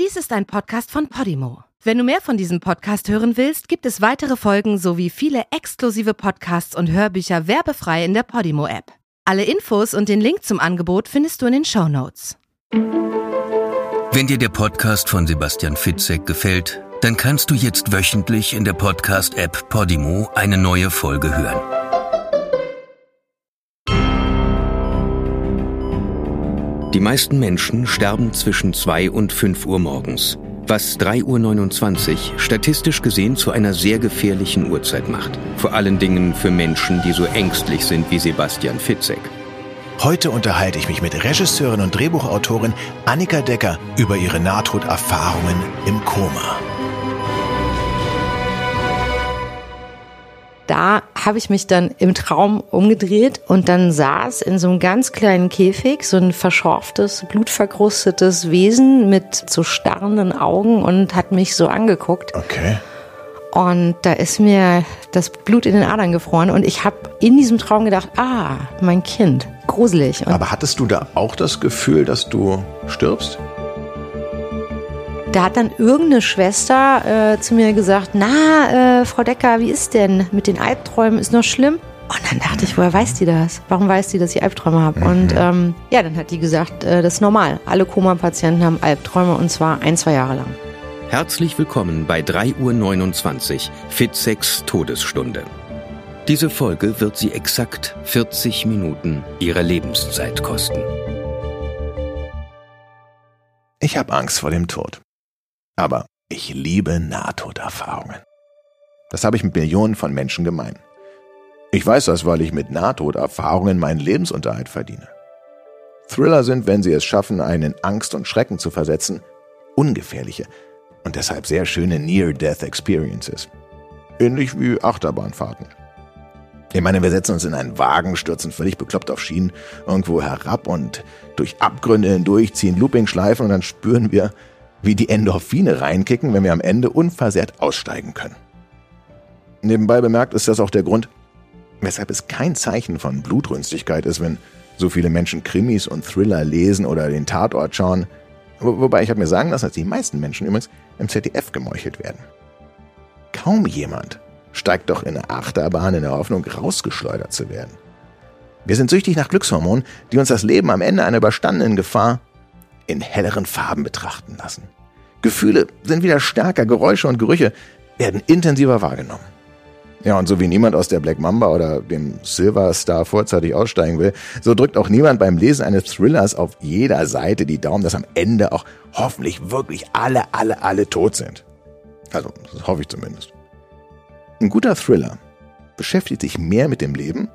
Dies ist ein Podcast von Podimo. Wenn du mehr von diesem Podcast hören willst, gibt es weitere Folgen sowie viele exklusive Podcasts und Hörbücher werbefrei in der Podimo-App. Alle Infos und den Link zum Angebot findest du in den Show Notes. Wenn dir der Podcast von Sebastian Fitzek gefällt, dann kannst du jetzt wöchentlich in der Podcast-App Podimo eine neue Folge hören. Die meisten Menschen sterben zwischen 2 und 5 Uhr morgens, was 3.29 Uhr statistisch gesehen zu einer sehr gefährlichen Uhrzeit macht. Vor allen Dingen für Menschen, die so ängstlich sind wie Sebastian Fitzek. Heute unterhalte ich mich mit Regisseurin und Drehbuchautorin Annika Decker über ihre Nahtoderfahrungen im Koma. Da habe ich mich dann im Traum umgedreht und dann saß in so einem ganz kleinen Käfig so ein verschorftes, blutverkrustetes Wesen mit so starrenden Augen und hat mich so angeguckt. Okay. Und da ist mir das Blut in den Adern gefroren und ich habe in diesem Traum gedacht, ah, mein Kind, gruselig. Und Aber hattest du da auch das Gefühl, dass du stirbst? Da hat dann irgendeine Schwester äh, zu mir gesagt, na, äh, Frau Decker, wie ist denn mit den Albträumen? Ist noch schlimm? Und dann dachte ich, woher weiß die das? Warum weiß die, dass ich Albträume habe? Mhm. Und ähm, ja, dann hat die gesagt, äh, das ist normal. Alle Koma-Patienten haben Albträume und zwar ein, zwei Jahre lang. Herzlich willkommen bei 3.29 Uhr Fitsex Todesstunde. Diese Folge wird Sie exakt 40 Minuten Ihrer Lebenszeit kosten. Ich habe Angst vor dem Tod. Aber ich liebe Nahtoderfahrungen. Das habe ich mit Millionen von Menschen gemein. Ich weiß das, weil ich mit Nahtoderfahrungen meinen Lebensunterhalt verdiene. Thriller sind, wenn sie es schaffen, einen in Angst und Schrecken zu versetzen, ungefährliche und deshalb sehr schöne Near-Death-Experiences. Ähnlich wie Achterbahnfahrten. Ich meine, wir setzen uns in einen Wagen, stürzen völlig bekloppt auf Schienen irgendwo herab und durch Abgründe hindurch ziehen Looping-Schleifen und dann spüren wir, wie die Endorphine reinkicken, wenn wir am Ende unversehrt aussteigen können. Nebenbei bemerkt ist das auch der Grund, weshalb es kein Zeichen von Blutrünstigkeit ist, wenn so viele Menschen Krimis und Thriller lesen oder den Tatort schauen. Wobei ich habe mir sagen lassen, dass die meisten Menschen übrigens im ZDF gemeuchelt werden. Kaum jemand steigt doch in eine Achterbahn in der Hoffnung, rausgeschleudert zu werden. Wir sind süchtig nach Glückshormonen, die uns das Leben am Ende einer überstandenen Gefahr in helleren Farben betrachten lassen. Gefühle sind wieder stärker, Geräusche und Gerüche werden intensiver wahrgenommen. Ja, und so wie niemand aus der Black Mamba oder dem Silver Star vorzeitig aussteigen will, so drückt auch niemand beim Lesen eines Thrillers auf jeder Seite die Daumen, dass am Ende auch hoffentlich wirklich alle, alle, alle tot sind. Also, das hoffe ich zumindest. Ein guter Thriller beschäftigt sich mehr mit dem Leben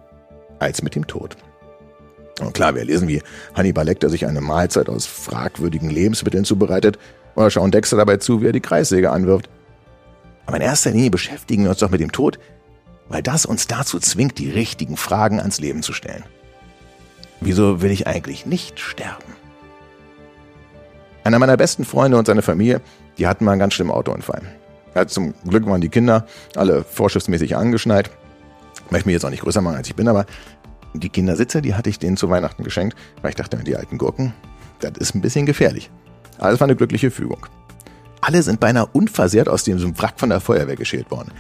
als mit dem Tod. Und klar, wir lesen, wie Hannibal Lecter sich eine Mahlzeit aus fragwürdigen Lebensmitteln zubereitet oder schauen Dexter dabei zu, wie er die Kreissäge anwirft. Aber in erster Linie beschäftigen wir uns doch mit dem Tod, weil das uns dazu zwingt, die richtigen Fragen ans Leben zu stellen. Wieso will ich eigentlich nicht sterben? Einer meiner besten Freunde und seine Familie, die hatten mal einen ganz schlimmen Autounfall. Ja, zum Glück waren die Kinder alle vorschriftsmäßig angeschnallt. Ich möchte mich jetzt auch nicht größer machen, als ich bin, aber die Kindersitze, die hatte ich denen zu Weihnachten geschenkt, weil ich dachte, die alten Gurken, das ist ein bisschen gefährlich. Aber es war eine glückliche Fügung. Alle sind beinahe unversehrt aus dem Wrack von der Feuerwehr geschält worden.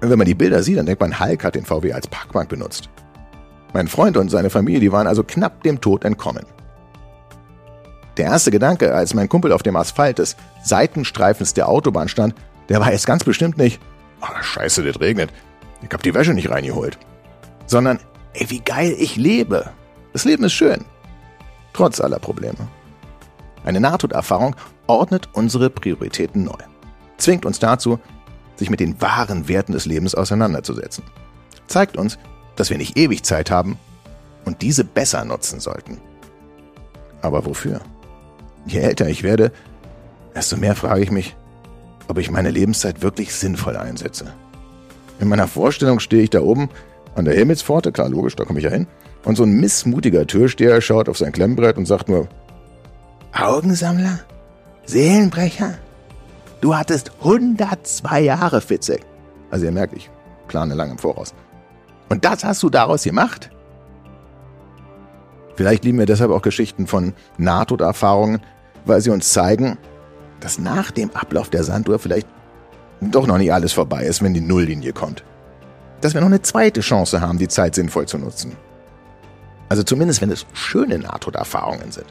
Wenn man die Bilder sieht, dann denkt man, Hulk hat den VW als Parkbank benutzt. Mein Freund und seine Familie, die waren also knapp dem Tod entkommen. Der erste Gedanke, als mein Kumpel auf dem Asphalt des Seitenstreifens der Autobahn stand, der war jetzt ganz bestimmt nicht, oh, scheiße, das regnet, ich hab die Wäsche nicht reingeholt. Sondern, ey, wie geil ich lebe. Das Leben ist schön. Trotz aller Probleme. Eine Nahtoderfahrung ordnet unsere Prioritäten neu. Zwingt uns dazu, sich mit den wahren Werten des Lebens auseinanderzusetzen. Zeigt uns, dass wir nicht ewig Zeit haben und diese besser nutzen sollten. Aber wofür? Je älter ich werde, desto mehr frage ich mich, ob ich meine Lebenszeit wirklich sinnvoll einsetze. In meiner Vorstellung stehe ich da oben an der Himmelspforte, klar, logisch, da komme ich ja hin, und so ein missmutiger Türsteher schaut auf sein Klemmbrett und sagt nur, Augensammler? Seelenbrecher? Du hattest 102 Jahre, Fitzek. Also ihr merkt, ich plane lange im Voraus. Und das hast du daraus gemacht? Vielleicht lieben wir deshalb auch Geschichten von Nahtoderfahrungen, weil sie uns zeigen, dass nach dem Ablauf der Sanduhr vielleicht doch noch nicht alles vorbei ist, wenn die Nulllinie kommt. Dass wir noch eine zweite Chance haben, die Zeit sinnvoll zu nutzen. Also zumindest, wenn es schöne Nahtoderfahrungen sind.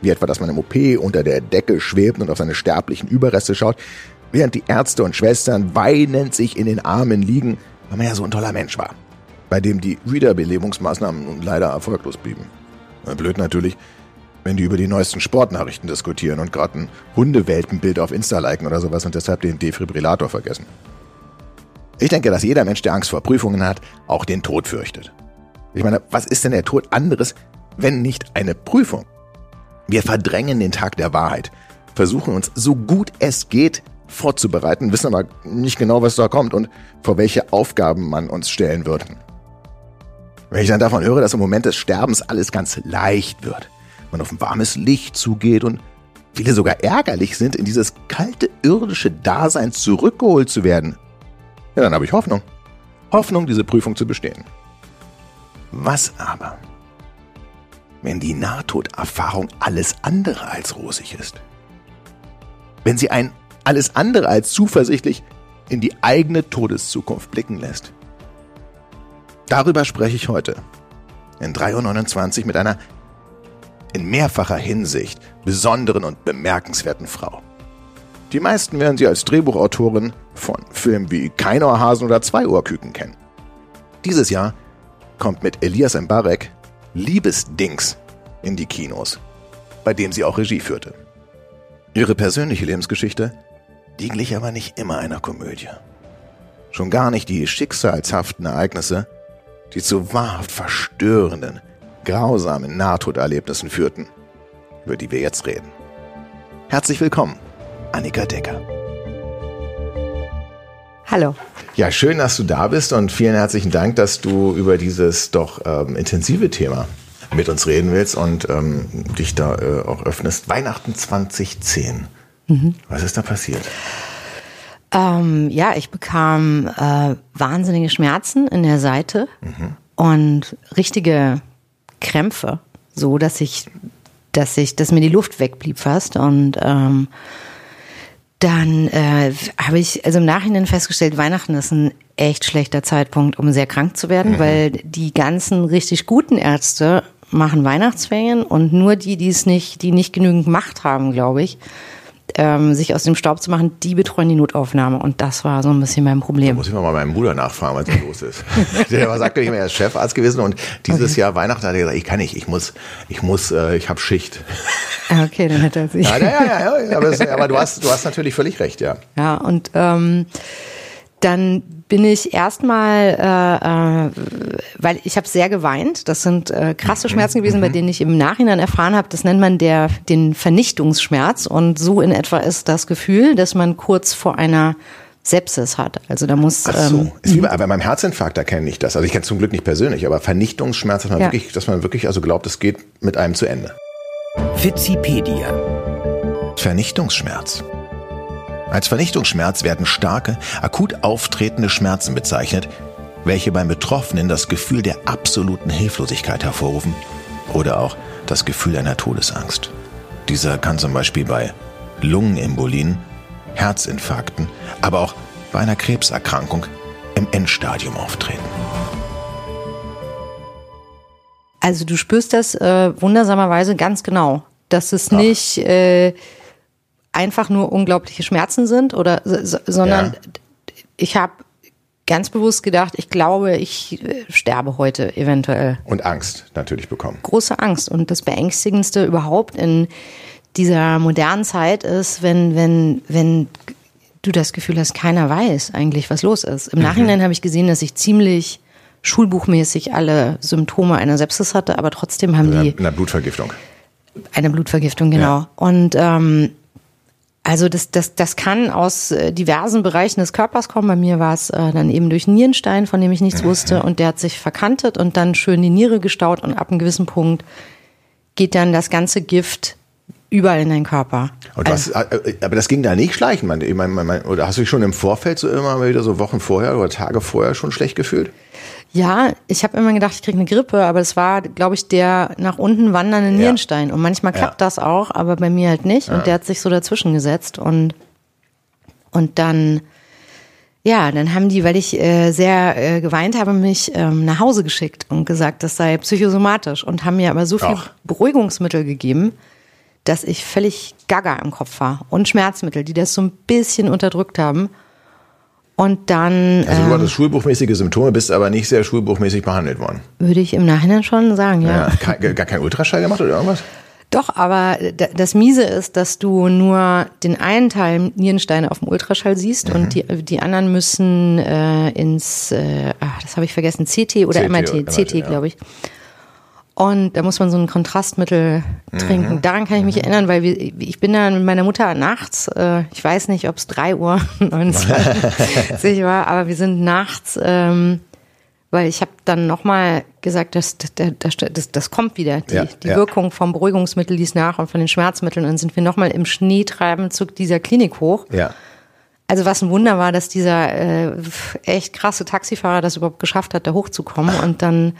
Wie etwa, dass man im OP unter der Decke schwebt und auf seine sterblichen Überreste schaut, während die Ärzte und Schwestern weinend sich in den Armen liegen, weil man ja so ein toller Mensch war, bei dem die Wiederbelebungsmaßnahmen nun leider erfolglos blieben. Blöd natürlich, wenn die über die neuesten Sportnachrichten diskutieren und gerade ein Hundewelpenbild auf Insta liken oder sowas und deshalb den Defibrillator vergessen. Ich denke, dass jeder Mensch, der Angst vor Prüfungen hat, auch den Tod fürchtet. Ich meine, was ist denn der Tod anderes, wenn nicht eine Prüfung? Wir verdrängen den Tag der Wahrheit, versuchen uns so gut es geht vorzubereiten, wissen aber nicht genau, was da kommt und vor welche Aufgaben man uns stellen wird. Wenn ich dann davon höre, dass im Moment des Sterbens alles ganz leicht wird, man auf ein warmes Licht zugeht und viele sogar ärgerlich sind, in dieses kalte irdische Dasein zurückgeholt zu werden, ja, dann habe ich Hoffnung. Hoffnung, diese Prüfung zu bestehen. Was aber, wenn die Nahtoderfahrung alles andere als rosig ist? Wenn sie ein alles andere als zuversichtlich in die eigene Todeszukunft blicken lässt? Darüber spreche ich heute in 3.29 Uhr mit einer in mehrfacher Hinsicht besonderen und bemerkenswerten Frau. Die meisten werden sie als Drehbuchautorin von Filmen wie Keinohrhasen oder Zweiohrküken kennen. Dieses Jahr kommt mit Elias Mbarek Liebesdings in die Kinos, bei dem sie auch Regie führte. Ihre persönliche Lebensgeschichte, die glich aber nicht immer einer Komödie. Schon gar nicht die schicksalshaften Ereignisse, die zu wahrhaft verstörenden, grausamen Nahtoderlebnissen führten, über die wir jetzt reden. Herzlich willkommen, Annika Decker. Hallo. Ja, schön, dass du da bist und vielen herzlichen Dank, dass du über dieses doch ähm, intensive Thema mit uns reden willst und ähm, dich da äh, auch öffnest. Weihnachten 2010. Mhm. Was ist da passiert? Ähm, ja, ich bekam äh, wahnsinnige Schmerzen in der Seite mhm. und richtige Krämpfe, so dass ich, dass ich, dass mir die Luft wegblieb fast und ähm, dann äh, habe ich also im Nachhinein festgestellt, Weihnachten ist ein echt schlechter Zeitpunkt, um sehr krank zu werden, mhm. weil die ganzen richtig guten Ärzte machen Weihnachtsferien und nur die, die es nicht, die nicht genügend Macht haben, glaube ich, ähm, sich aus dem Staub zu machen, die betreuen die Notaufnahme. Und das war so ein bisschen mein Problem. Da muss ich mal bei meinem Bruder nachfragen, was da los ist. Der war, sagte ich er ist Chefarzt gewesen und dieses okay. Jahr Weihnachten hat er gesagt, ich kann nicht, ich muss, ich muss, äh, ich habe Schicht. Ah, okay, dann hätte er sich. Ja, ja, ja, ja aber, es, aber, du hast, du hast natürlich völlig recht, ja. Ja, und ähm, dann bin ich erstmal, äh, äh, weil ich habe sehr geweint. Das sind äh, krasse mhm. Schmerzen gewesen, bei mhm. denen ich im Nachhinein erfahren habe, das nennt man der den Vernichtungsschmerz. Und so in etwa ist das Gefühl, dass man kurz vor einer Sepsis hat. Also da muss. Ach so. Ähm, ist wie bei, bei meinem Herzinfarkt erkenne ich das. Also ich kenne zum Glück nicht persönlich, aber Vernichtungsschmerz, dass man ja. wirklich, dass man wirklich also glaubt, es geht mit einem zu Ende. Wikipedia. Vernichtungsschmerz. Als Vernichtungsschmerz werden starke, akut auftretende Schmerzen bezeichnet, welche beim Betroffenen das Gefühl der absoluten Hilflosigkeit hervorrufen oder auch das Gefühl einer Todesangst. Dieser kann zum Beispiel bei Lungenembolien, Herzinfarkten, aber auch bei einer Krebserkrankung im Endstadium auftreten. Also du spürst das äh, wundersamerweise ganz genau, dass es Ach. nicht äh, einfach nur unglaubliche Schmerzen sind oder sondern ja. ich habe ganz bewusst gedacht, ich glaube, ich äh, sterbe heute eventuell. Und Angst natürlich bekommen. Große Angst. Und das Beängstigendste überhaupt in dieser modernen Zeit ist, wenn, wenn, wenn du das Gefühl hast, keiner weiß eigentlich, was los ist. Im mhm. Nachhinein habe ich gesehen, dass ich ziemlich schulbuchmäßig alle Symptome einer Sepsis hatte, aber trotzdem haben die. Eine Blutvergiftung. Eine Blutvergiftung, genau. Ja. Und ähm, also das, das, das kann aus äh, diversen Bereichen des Körpers kommen. Bei mir war es äh, dann eben durch Nierenstein, von dem ich nichts mhm. wusste, und der hat sich verkantet und dann schön die Niere gestaut und ab einem gewissen Punkt geht dann das ganze Gift überall in deinen Körper. Also, was, äh, aber das ging da nicht schleichen, man, ich mein, mein, oder hast du dich schon im Vorfeld so immer wieder so Wochen vorher oder Tage vorher schon schlecht gefühlt? Ja, ich habe immer gedacht, ich kriege eine Grippe, aber es war, glaube ich, der nach unten wandernde Nierenstein. Und manchmal klappt Ja. das auch, aber bei mir halt nicht. Und der hat sich so dazwischen gesetzt. Und, und dann, ja, dann haben die, weil ich äh, sehr äh, geweint habe, mich ähm, nach Hause geschickt und gesagt, das sei psychosomatisch. Und haben mir aber so viel Ach. Beruhigungsmittel gegeben, dass ich völlig gaga im Kopf war. Und Schmerzmittel, die das so ein bisschen unterdrückt haben. Und dann Also du ähm, hattest schulbuchmäßige Symptome, bist aber nicht sehr schulbuchmäßig behandelt worden. würde ich im Nachhinein schon sagen, ja. Ja. Gar kein Ultraschall gemacht oder irgendwas? Doch, aber das Miese ist, dass du nur den einen Teil Nierensteine auf dem Ultraschall siehst Mhm. und die, die anderen müssen äh, ins, äh, ach, das habe ich vergessen, CT oder CT, MRT, MRT, CT, ja. glaube ich. Und da muss man so ein Kontrastmittel Mhm. trinken. Daran kann ich mich erinnern, weil wir, ich bin da mit meiner Mutter nachts, äh, ich weiß nicht, ob es drei Uhr 29 war, aber wir sind nachts, ähm, weil ich habe dann nochmal gesagt, das, das, das, das, kommt wieder. Die, Ja, die ja. Wirkung vom Beruhigungsmittel ließ nach und von den Schmerzmitteln. Und dann sind wir nochmal im Schneetreiben zu dieser Klinik hoch. Ja. Also was ein Wunder war, dass dieser äh, echt krasse Taxifahrer das überhaupt geschafft hat, da hochzukommen. Und dann,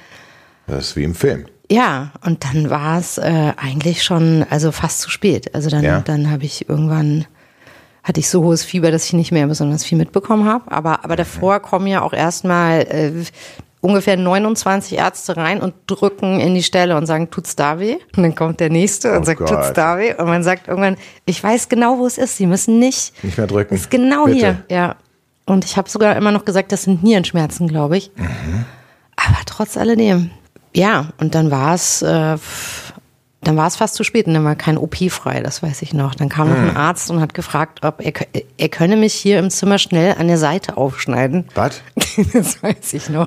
Das ist wie im Film. Ja, und dann war es äh, eigentlich schon, also fast zu spät. Also dann, Ja. dann habe ich irgendwann, hatte ich so hohes Fieber, dass ich nicht mehr besonders viel mitbekommen habe. Aber, aber davor kommen ja auch erstmal äh, ungefähr 29 Ärzte rein und drücken in die Stelle und sagen, tut's da weh? Und dann kommt der nächste und Oh sagt, Gott. tut's da weh? Und man sagt irgendwann, ich weiß genau, wo es ist. Sie müssen nicht. Nicht mehr drücken. Ist genau Bitte. hier, ja. Und ich habe sogar immer noch gesagt, das sind Nierenschmerzen, glaube ich. Mhm. Aber trotz alledem. Ja, und dann war es, äh, dann war es fast zu spät und dann war kein OP frei, das weiß ich noch. Dann kam noch ein Arzt und hat gefragt, ob er, er könne mich hier im Zimmer schnell an der Seite aufschneiden. Was? das weiß ich noch.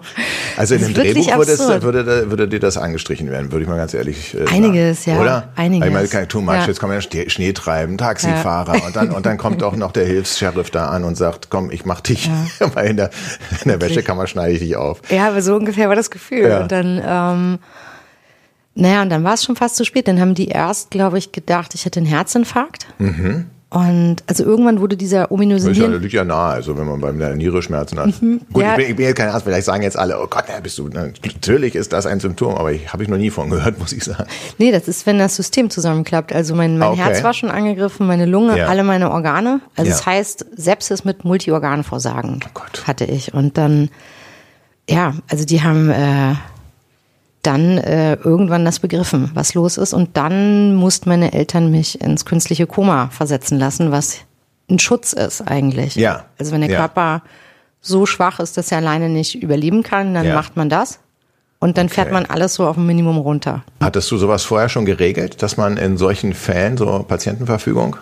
Also in dem Drehbuch würde, es, würde, würde dir das angestrichen werden, würde ich mal ganz ehrlich äh, Einiges, sagen. ja, Oder? einiges. Ich meine, kein Too much, Ja. jetzt kommen ja Schnee, treiben, Taxifahrer und dann, und dann kommt auch noch der Hilfs-Sheriff da an und sagt, komm, ich mach dich, weil in der, in der Wäschekammer schneide ich dich auf. Ja, aber so ungefähr war das Gefühl. Ja. Und dann, ähm, naja, und dann war es schon fast zu spät. Dann haben die erst, glaube ich, gedacht, ich hätte einen Herzinfarkt. Und also irgendwann wurde dieser ominöse Das Nieren liegt ja nahe, also wenn man beim der Niere Schmerzen hat. Gut, Mhm. Ja. ich, bin, ich bin jetzt kein Arzt, vielleicht sagen jetzt alle, oh Gott, na, bist du, na, natürlich ist das ein Symptom, aber ich habe ich noch nie von gehört, muss ich sagen. Nee, das ist, wenn das System zusammenklappt. Also mein, mein Okay. Herz war schon angegriffen, meine Lunge, Ja. alle meine Organe. Also Ja. das heißt, Sepsis mit Multiorganversagen Oh Gott. hatte ich. Und dann, ja, also die haben äh, dann äh, irgendwann das begriffen, was los ist. Und dann mussten meine Eltern mich ins künstliche Koma versetzen lassen, was ein Schutz ist eigentlich. Ja. Also wenn der Ja. Körper so schwach ist, dass er alleine nicht überleben kann, dann Ja. macht man das. Und dann fährt Okay. man alles so auf ein Minimum runter. Hattest du sowas vorher schon geregelt, dass man in solchen Fällen so Patientenverfügung?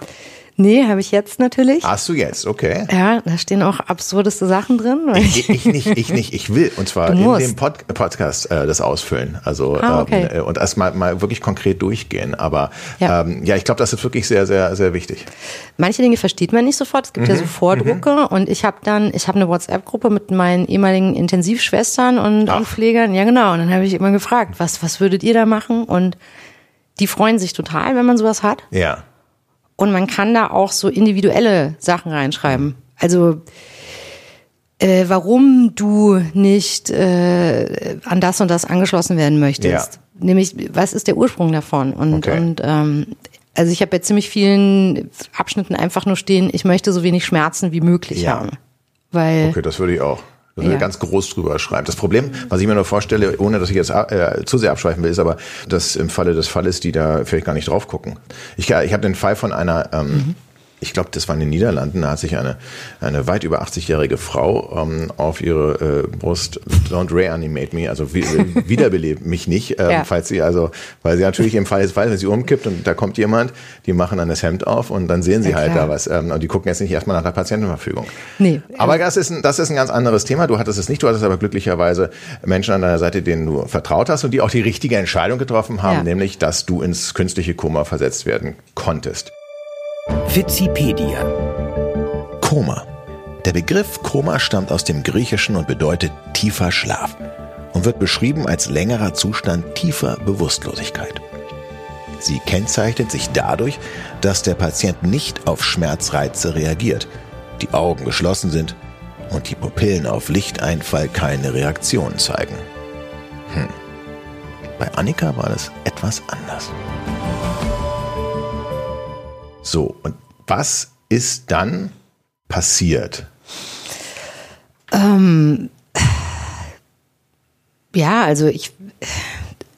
Nee, habe ich jetzt natürlich. Hast du jetzt, okay. Ja, da stehen auch absurdeste Sachen drin. Ich, ich nicht, ich nicht, ich will. Und zwar in dem Pod Podcast äh, das ausfüllen. Also Ah, okay. ähm, äh, und erst mal, mal wirklich konkret durchgehen. Aber Ja. ähm, ja, ich glaube, das ist wirklich sehr, sehr, sehr wichtig. Manche Dinge versteht man nicht sofort. Es gibt Mhm. ja so Vordrucke und ich habe dann, ich habe eine WhatsApp-Gruppe mit meinen ehemaligen Intensivschwestern und, Ach. und Pflegern. Ja, genau. Und dann habe ich immer gefragt, was, was würdet ihr da machen? Und die freuen sich total, wenn man sowas hat. Ja. Und man kann da auch so individuelle Sachen reinschreiben. Also äh, warum du nicht äh, an das und das angeschlossen werden möchtest. Ja. Nämlich, was ist der Ursprung davon? Und, Okay. und ähm, also ich habe bei ziemlich vielen Abschnitten einfach nur stehen, ich möchte so wenig Schmerzen wie möglich Ja. haben. Weil Okay, das würde ich auch. Ja. ganz groß drüber schreiben. Das Problem, was ich mir nur vorstelle, ohne dass ich jetzt äh, zu sehr abschweifen will, ist aber, dass im Falle des Falles die da vielleicht gar nicht drauf gucken. Ich, ich habe den Fall von einer, ähm, ich glaube, das war in den Niederlanden, da hat sich eine, eine weit über 80-jährige Frau ähm, auf ihre äh, Brust, don't reanimate me, also wie, wiederbelebt mich nicht, ähm, Ja. falls sie also, weil sie natürlich im Fall des Falles, wenn sie umkippt und da kommt jemand, die machen dann das Hemd auf und dann sehen sie Ja, halt klar. da was. Ähm, und die gucken jetzt nicht erstmal nach der Patientenverfügung. Nee. Aber das ist, ein, das ist ein ganz anderes Thema. Du hattest es nicht, du hattest aber glücklicherweise Menschen an deiner Seite, denen du vertraut hast und die auch die richtige Entscheidung getroffen haben, Ja. nämlich, dass du ins künstliche Koma versetzt werden konntest. Wikipedia. Koma. Der Begriff Koma stammt aus dem Griechischen und bedeutet tiefer Schlaf und wird beschrieben als längerer Zustand tiefer Bewusstlosigkeit. Sie kennzeichnet sich dadurch, dass der Patient nicht auf Schmerzreize reagiert, die Augen geschlossen sind und die Pupillen auf Lichteinfall keine Reaktion zeigen. Hm. Bei Annika war das etwas anders. So, und was ist dann passiert? Ähm, ja, also ich,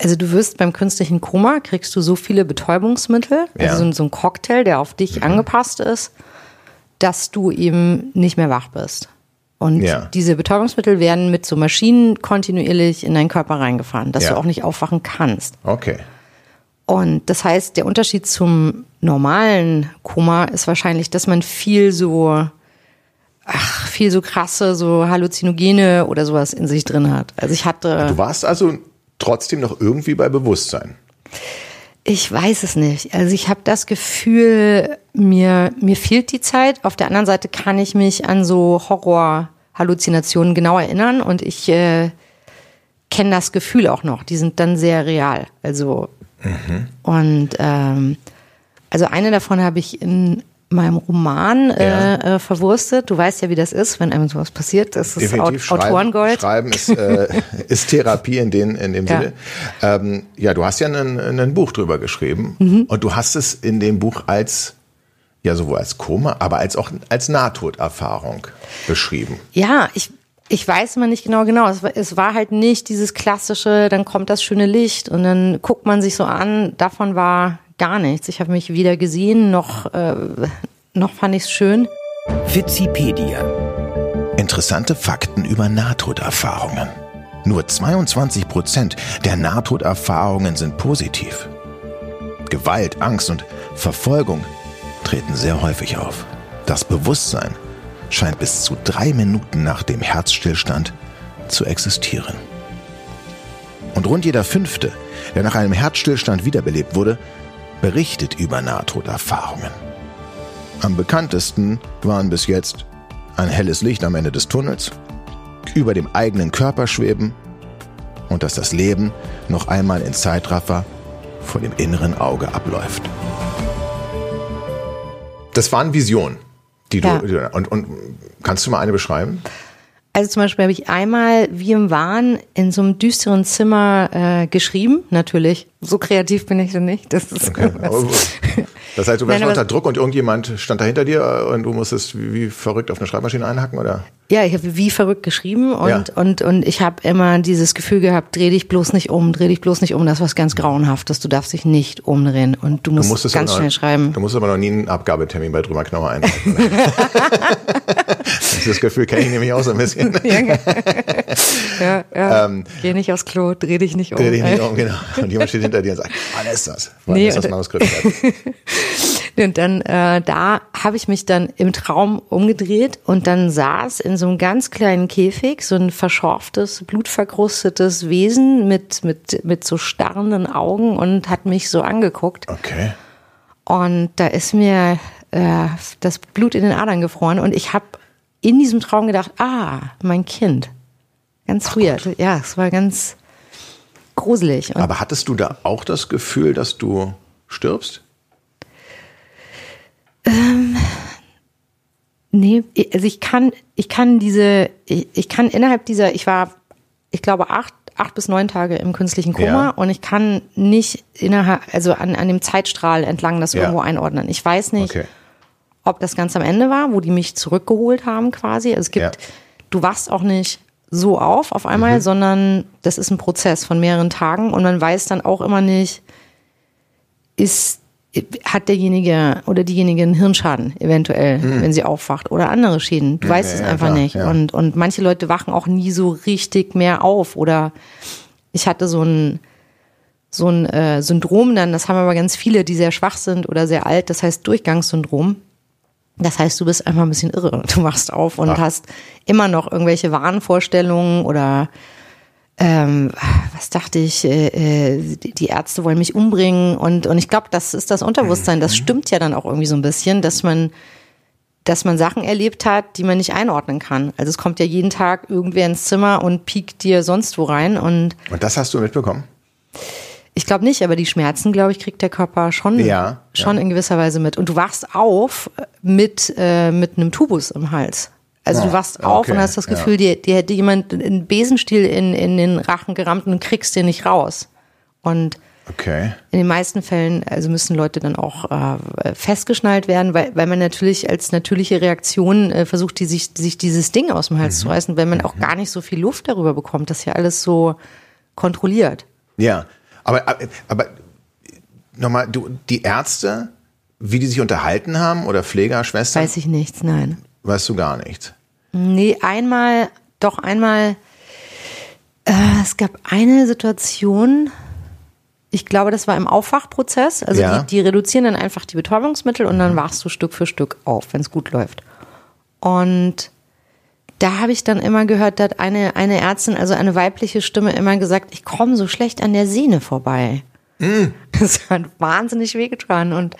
also du wirst beim künstlichen Koma, kriegst du so viele Betäubungsmittel, Ja. also so, ein Cocktail, der auf dich angepasst ist, dass du eben nicht mehr wach bist. Und Ja. diese Betäubungsmittel werden mit so Maschinen kontinuierlich in deinen Körper reingefahren, dass Ja. du auch nicht aufwachen kannst. Okay. Und das heißt, der Unterschied zum normalen Koma ist wahrscheinlich, dass man viel so, ach, viel so krasse, so Halluzinogene oder sowas in sich drin hat. Also ich hatte, Du warst also trotzdem noch irgendwie bei Bewusstsein. ich weiß es nicht. Also ich habe das Gefühl, mir, mir fehlt die Zeit. Auf der anderen Seite kann ich mich an so Horror-Halluzinationen genau erinnern und ich äh, kenne das Gefühl auch noch. Die sind dann sehr real. Also und ähm, also eine davon habe ich in meinem Roman Ja. äh, äh, verwurstet. Du weißt ja, wie das ist, wenn einem sowas passiert. Das ist Aut Schreiben, Autorengold. Schreiben ist, äh, ist Therapie in, den, in dem Ja. Sinne. Ähm, ja, du hast ja ein, ein Buch drüber geschrieben Mhm. und du hast es in dem Buch als, ja, sowohl als Koma, aber als auch als Nahtoderfahrung beschrieben. Ja, ich, ich weiß immer nicht genau genau. Es war, es war halt nicht dieses klassische, dann kommt das schöne Licht und dann guckt man sich so an. Davon war gar nichts. Ich habe mich weder gesehen, noch, äh, noch fand ich es schön. Wikipedia. Interessante Fakten über Nahtoderfahrungen. Nur 22 Prozent der Nahtoderfahrungen sind positiv. Gewalt, Angst und Verfolgung treten sehr häufig auf. Das Bewusstsein scheint bis zu drei Minuten nach dem Herzstillstand zu existieren. Und rund jeder Fünfte, der nach einem Herzstillstand wiederbelebt wurde, berichtet über Nahtoderfahrungen. Am bekanntesten waren bis jetzt ein helles Licht am Ende des Tunnels, über dem eigenen Körper schweben und dass das Leben noch einmal in Zeitraffer vor dem inneren Auge abläuft. Das waren Visionen, die du. Ja. Und, und kannst du mal eine beschreiben? Also zum Beispiel habe ich einmal wie im Wahn in so einem düsteren Zimmer äh, geschrieben, natürlich. So kreativ bin ich so nicht. Das ist Das heißt, du warst unter Druck und irgendjemand stand da hinter dir und du musstest wie, wie verrückt auf eine Schreibmaschine einhacken, oder? Ja, ich habe wie verrückt geschrieben und, Ja. und, und ich habe immer dieses Gefühl gehabt, dreh dich bloß nicht um, dreh dich bloß nicht um, das ist was ganz Grauenhaftes, du darfst dich nicht umdrehen und du Du musst musstest ganz schnell noch, schreiben. Du musst aber noch nie einen Abgabetermin bei Drüber Knauer einhalten. das Gefühl kenne ich nämlich auch so ein bisschen. ja, ja. Geh nicht aufs Klo, dreh dich nicht um. Ähm, Dreh dich nicht um, genau. Und jemand steht hinter dir und sagt, wann ist das? Wann Nee, ist das Manuskript? Und dann äh, da habe ich mich dann im Traum umgedreht und dann saß in so einem ganz kleinen Käfig so ein verschorftes, blutverkrustetes Wesen mit mit mit so starrenden Augen und hat mich so angeguckt Okay. und da ist mir äh, das Blut in den Adern gefroren und ich habe in diesem Traum gedacht, ah, mein Kind. Ganz weird. Ja, es war ganz gruselig. Und Aber hattest du da auch das Gefühl, dass du stirbst? Nee, also ich kann, ich kann diese, ich, ich kann innerhalb dieser, ich war, ich glaube, acht, acht bis neun Tage im künstlichen Koma Ja. und ich kann nicht innerhalb, also an, an dem Zeitstrahl entlang das Ja. irgendwo einordnen. Ich weiß nicht, Okay. ob das ganz am Ende war, wo die mich zurückgeholt haben quasi. Also es gibt, Ja. du wachst auch nicht so auf auf Mhm. einmal, sondern das ist ein Prozess von mehreren Tagen und man weiß dann auch immer nicht, ist, hat derjenige oder diejenige einen Hirnschaden eventuell, wenn sie aufwacht oder andere Schäden. Du weißt Mhm. ja, es einfach klar, nicht. ja. Und, und manche Leute wachen auch nie so richtig mehr auf oder ich hatte so ein, so ein äh, Syndrom dann, das haben aber ganz viele, die sehr schwach sind oder sehr alt, das heißt Durchgangssyndrom. Das heißt, du bist einfach ein bisschen irre. Du wachst auf und Ach. hast immer noch irgendwelche Wahnvorstellungen oder ähm, was dachte ich, äh, äh, die die Ärzte wollen mich umbringen und, und ich glaube, das ist das Unterbewusstsein. Das stimmt ja dann auch irgendwie so ein bisschen, dass man, dass man Sachen erlebt hat, die man nicht einordnen kann. Also es kommt ja jeden Tag irgendwer ins Zimmer und piekt dir sonst wo rein und Und das hast du mitbekommen? ich glaube nicht, aber die Schmerzen, glaube ich, kriegt der Körper schon, Ja, schon ja. in gewisser Weise mit. Und du wachst auf mit, äh, mit einem Tubus im Hals. Also Ah, du wachst auf okay, und hast das ja. Gefühl, dir, dir hätte jemand einen Besenstiel in, in den Rachen gerammt und kriegst den nicht raus. Und Okay. in den meisten Fällen also müssen Leute dann auch äh, festgeschnallt werden, weil, weil man natürlich als natürliche Reaktion äh, versucht, die sich, sich dieses Ding aus dem Hals zu reißen, weil man auch gar nicht so viel Luft darüber bekommt. Das ja alles so kontrolliert. Ja, aber, aber, aber nochmal, du, die Ärzte, wie die sich unterhalten haben oder Pfleger, Schwestern, Weiß ich nichts, nein. weißt du gar nichts. Nee, einmal, doch einmal, äh, es gab eine Situation, ich glaube, das war im Aufwachprozess. Also Ja. die, die reduzieren dann einfach die Betäubungsmittel und dann wachst du Stück für Stück auf, wenn es gut läuft. Und da habe ich dann immer gehört, da hat eine, eine Ärztin, also eine weibliche Stimme, immer gesagt, ich komme so schlecht an der Sehne vorbei. Das hat wahnsinnig wehgetan. Und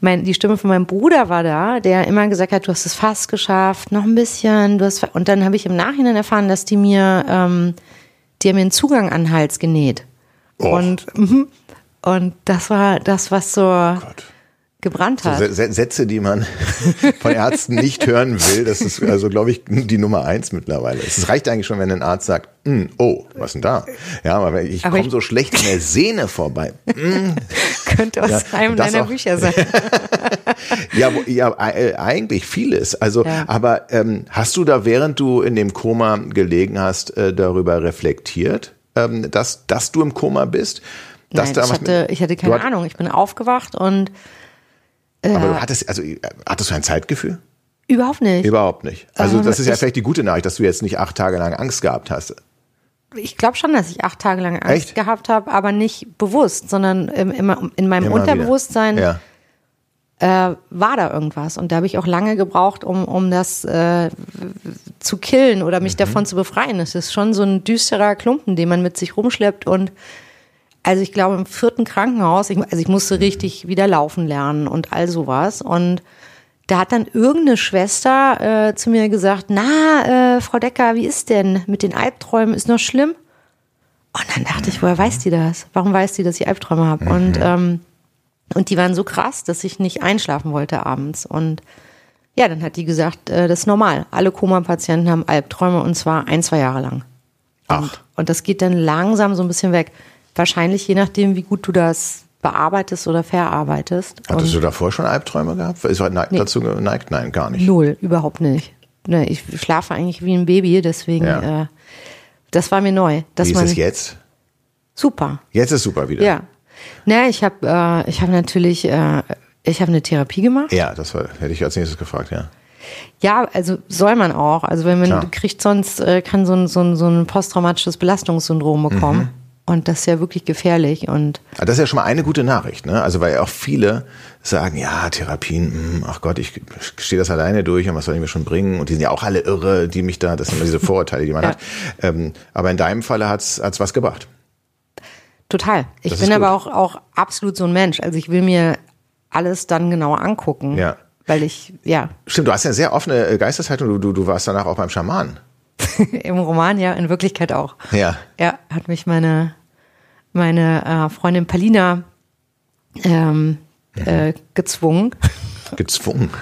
mein, die Stimme von meinem Bruder war da, der immer gesagt hat, du hast es fast geschafft, noch ein bisschen. Du hast, und dann habe ich im Nachhinein erfahren, dass die mir, ähm, die haben mir einen Zugang an den Hals genäht. Och. Und, mhm. und das war das, was so Gott. Gebrannt So hat. Sä- Sätze, die man von Ärzten nicht hören will, das ist also, glaube ich, die Nummer eins mittlerweile. Es reicht eigentlich schon, wenn ein Arzt sagt, "Hm, oh, was denn da? Ja, aber ich komme so schlecht an der Sehne vorbei. Hm, Könnte aus Ja, einem deiner auch. Bücher sein. Ja, wo, ja äh, eigentlich vieles. Also, Ja. aber ähm, hast du da, während du in dem Koma gelegen hast, äh, darüber reflektiert, ähm, dass, dass du im Koma bist? Dass Nein, da ich hatte, ich hatte keine Ahnung. Ich bin aufgewacht und Aber du hattest, also, äh, hattest du ein Zeitgefühl? überhaupt nicht. Überhaupt nicht. Also, Ähm, das ist ja ich- vielleicht die gute Nachricht, dass du jetzt nicht acht Tage lang Angst gehabt hast. Ich glaube schon, dass ich acht Tage lang Angst Echt? gehabt habe, aber nicht bewusst, sondern im, immer in meinem Immer. Unterbewusstsein Ja. äh, war da irgendwas. Und da habe ich auch lange gebraucht, um, um das äh, zu killen oder Mhm. mich davon zu befreien. Es ist schon so ein düsterer Klumpen, den man mit sich rumschleppt. Und also ich glaube, im vierten Krankenhaus, ich, also ich musste Mhm. richtig wieder laufen lernen und all sowas. Und da hat dann irgendeine Schwester äh, zu mir gesagt, na, äh, Frau Decker, wie ist denn mit den Albträumen? Ist noch schlimm? Und dann dachte ich, woher weiß die das? Warum weiß die, dass ich Albträume habe? Und, ähm, und die waren so krass, dass ich nicht einschlafen wollte abends. Und ja, dann hat die gesagt, äh, das ist normal. Alle Koma-Patienten haben Albträume und zwar ein, zwei Jahre lang. Ach, Und das geht dann langsam so ein bisschen weg. Wahrscheinlich je nachdem, wie gut du das bearbeitest oder verarbeitest. hattest Und du davor schon Albträume gehabt? Ist er neigt, dazu geneigt? Nein, gar nicht. null, überhaupt nicht. Ne, ich schlafe eigentlich wie ein Baby, deswegen, Ja. äh, das war mir neu. Dass Wie ist man, es jetzt? Super. Jetzt ist super wieder. Ja. Na, ich habe äh, ich habe natürlich äh, ich habe eine Therapie gemacht. Ja, das war, hätte ich als nächstes gefragt, ja. Ja, also soll man auch. Also wenn man Klar. kriegt sonst äh, kann so ein, so ein so ein posttraumatisches Belastungssyndrom bekommen Mhm. Und das ist ja wirklich gefährlich und Aber Das ist ja schon mal eine gute Nachricht, ne? Also weil auch viele sagen, ja, Therapien, hm, ach Gott, ich stehe das alleine durch und was soll ich mir schon bringen? Und die sind ja auch alle irre, die mich da, das sind immer diese Vorurteile, die man Ja. hat. Ähm, aber in deinem Falle hat's hat's was gebracht. total. Ich Das bin aber auch auch absolut so ein Mensch. Also ich will mir alles dann genauer angucken, Ja. weil ich ja Stimmt, du hast ja eine sehr offene äh, Geisteshaltung, du, du, du warst danach auch beim Schamanen. im Roman ja in Wirklichkeit auch. Ja. Ja, hat mich meine, meine äh, Freundin Palina ähm, äh, gezwungen. Gezwungen.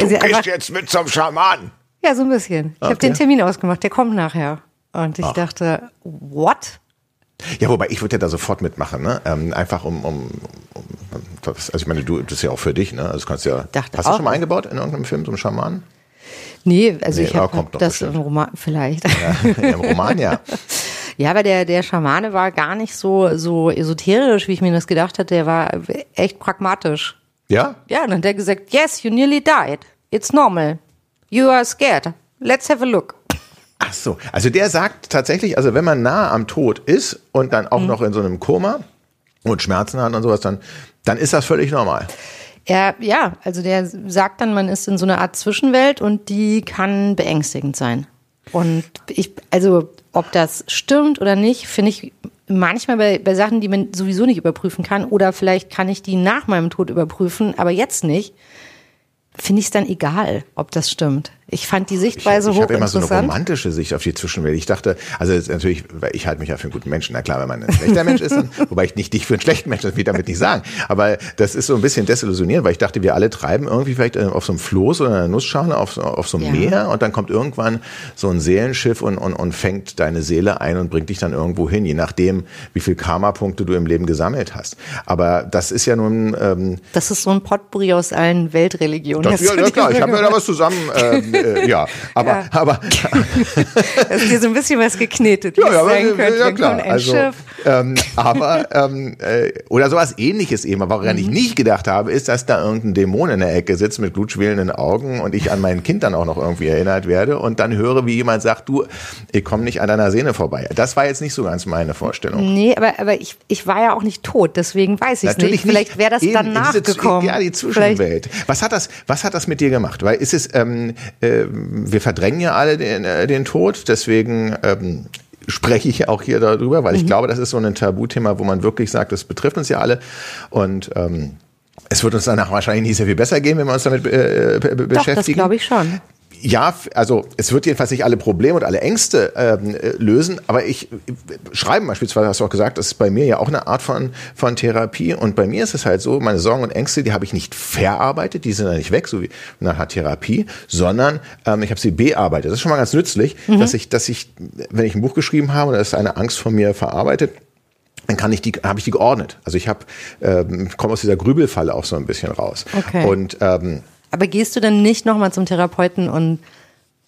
Ja, sie einfach, jetzt mit zum Schamanen. ja, so ein bisschen. Ich habe Okay. den Termin ausgemacht, der kommt nachher. Und ich dachte, what? Ja, wobei ich würde ja da sofort mitmachen, ne? Ähm, einfach um, um, um also ich meine, du, das ist ja auch für dich, ne? Also du kannst ja. Dachte hast du auch. schon mal eingebaut in irgendeinem Film, so einen Schamanen? Nee, also Nee, ich habe das bestimmt. im Roman vielleicht. Ja, Im Roman ja. Ja, aber der, der Schamane war gar nicht so, so esoterisch, wie ich mir das gedacht hatte. Der war echt pragmatisch. Ja? Ja, und dann hat er gesagt, yes, you nearly died. It's normal. You are scared. Let's have a look. Ach so. Also der sagt tatsächlich, also wenn man nah am Tod ist und dann Mhm. auch noch in so einem Koma und Schmerzen hat und sowas, dann, dann ist das völlig normal. Er, ja, also der sagt dann, man ist in so einer Art Zwischenwelt und die kann beängstigend sein. Und ich, also ob das stimmt oder nicht, finde ich manchmal bei, bei Sachen, die man sowieso nicht überprüfen kann, oder vielleicht kann ich die nach meinem Tod überprüfen, aber jetzt nicht, finde ich es dann egal, ob das stimmt. Ich fand die Sichtweise ich, ich habe immer hochinteressant. so eine romantische Sicht auf die Zwischenwelt. Ich dachte, also natürlich, ich halte mich ja für einen guten Menschen. Na klar, wenn man ein schlechter Mensch ist, dann, wobei ich nicht dich für einen schlechten Menschen, das will ich damit nicht sagen. Aber das ist so ein bisschen desillusionierend, weil ich dachte, wir alle treiben irgendwie vielleicht äh, auf so einem Floß oder einer Nussschale auf, so- auf so einem Ja. Meer und dann kommt irgendwann so ein Seelenschiff und, und, und fängt deine Seele ein und bringt dich dann irgendwo hin, je nachdem, wie viel Karma-Punkte du im Leben gesammelt hast. Aber das ist ja nun ähm, Das ist so ein Potpourri aus allen Weltreligionen. das, ja, ja klar, ich habe mir da was zusammen, ähm, äh, ja, aber, Ja. aber Hast dir so ein bisschen was geknetet, wie Ja, ja, aber, sein könnte. ja klar. Also, ähm, aber ähm, äh, oder sowas ähnliches eben. Aber woran ich Mhm. nicht gedacht habe, ist, dass da irgendein Dämon in der Ecke sitzt mit blutschwelenden Augen und ich an mein Kind dann auch noch irgendwie erinnert werde und dann höre, wie jemand sagt, du, ich komme nicht an deiner Sehne vorbei. Das war jetzt nicht so ganz meine Vorstellung. Nee, aber, aber ich, ich war ja auch nicht tot, deswegen weiß ich es nicht. Vielleicht wäre das Eben, danach diese- gekommen. Ja, die Zwischenwelt. Was hat das, was hat das mit dir gemacht? Weil ist es, ähm, äh, wir verdrängen ja alle den, äh, den Tod, deswegen ähm, spreche ich auch hier darüber, weil ich glaube, das ist so ein Tabuthema, wo man wirklich sagt, das betrifft uns ja alle und ähm, es wird uns danach wahrscheinlich nicht sehr viel besser gehen, wenn wir uns damit äh, be- be- Doch, das beschäftigen. glaube ich schon. Ja, also es wird jedenfalls nicht alle Probleme und alle Ängste ähm, äh, lösen, aber ich äh, schreiben beispielsweise, hast du auch gesagt, das ist bei mir ja auch eine Art von, von Therapie und bei mir ist es halt so, meine Sorgen und Ängste, die habe ich nicht verarbeitet, die sind ja nicht weg, so wie nach einer Therapie, sondern ähm, ich habe sie bearbeitet. Das ist schon mal ganz nützlich, dass ich, dass ich, wenn ich ein Buch geschrieben habe, da ist eine Angst von mir verarbeitet, dann kann ich die, habe ich die geordnet. Also ich habe, ähm, komme aus dieser Grübelfalle auch so ein bisschen raus. Okay. Und ähm, Aber gehst du dann nicht nochmal zum Therapeuten und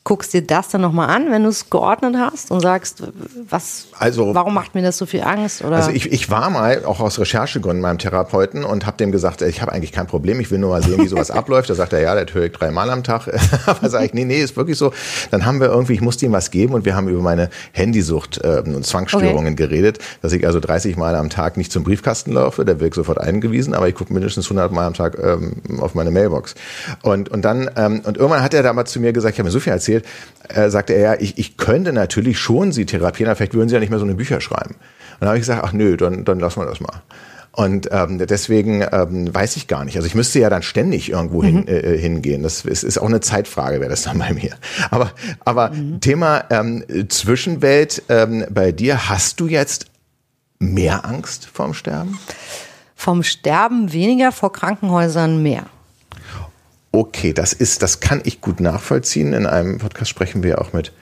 guckst dir das dann nochmal an, wenn du es geordnet hast und sagst, was, Also- warum macht mir das so viel Angst? Oder? Also ich, ich war mal auch aus Recherchegründen beim Therapeuten und habe dem gesagt, ich habe eigentlich kein Problem, ich will nur mal sehen, wie sowas abläuft. Da sagt er, ja, das höre ich dreimal am Tag. Aber sage ich, nee, nee, ist wirklich so. Dann haben wir irgendwie, ich musste ihm was geben und wir haben über meine Handysucht äh, und Zwangsstörungen geredet, dass ich also 30 Mal am Tag nicht zum Briefkasten laufe, der wird sofort eingewiesen, aber ich gucke mindestens 100 Mal am Tag ähm, auf meine Mailbox. Und, und dann, ähm, und irgendwann hat er damals zu mir gesagt, ich habe mir so viel erzählt, äh, sagte er, ja, ich, ich könnte natürlich schon Sie therapieren, aber vielleicht würden Sie ja nicht mehr so eine Bücher schreiben. Und dann habe ich gesagt, ach nö, dann, dann lassen wir das mal. Und ähm, deswegen ähm, weiß ich gar nicht. Also ich müsste ja dann ständig irgendwo hin, äh, hingehen. Das ist, ist auch eine Zeitfrage, wäre das dann bei mir. Aber, aber Thema ähm, Zwischenwelt ähm, bei dir, hast du jetzt mehr Angst vorm Sterben? Vom Sterben weniger, vor Krankenhäusern mehr. Okay, das ist, das kann ich gut nachvollziehen. In einem Podcast sprechen wir auch mit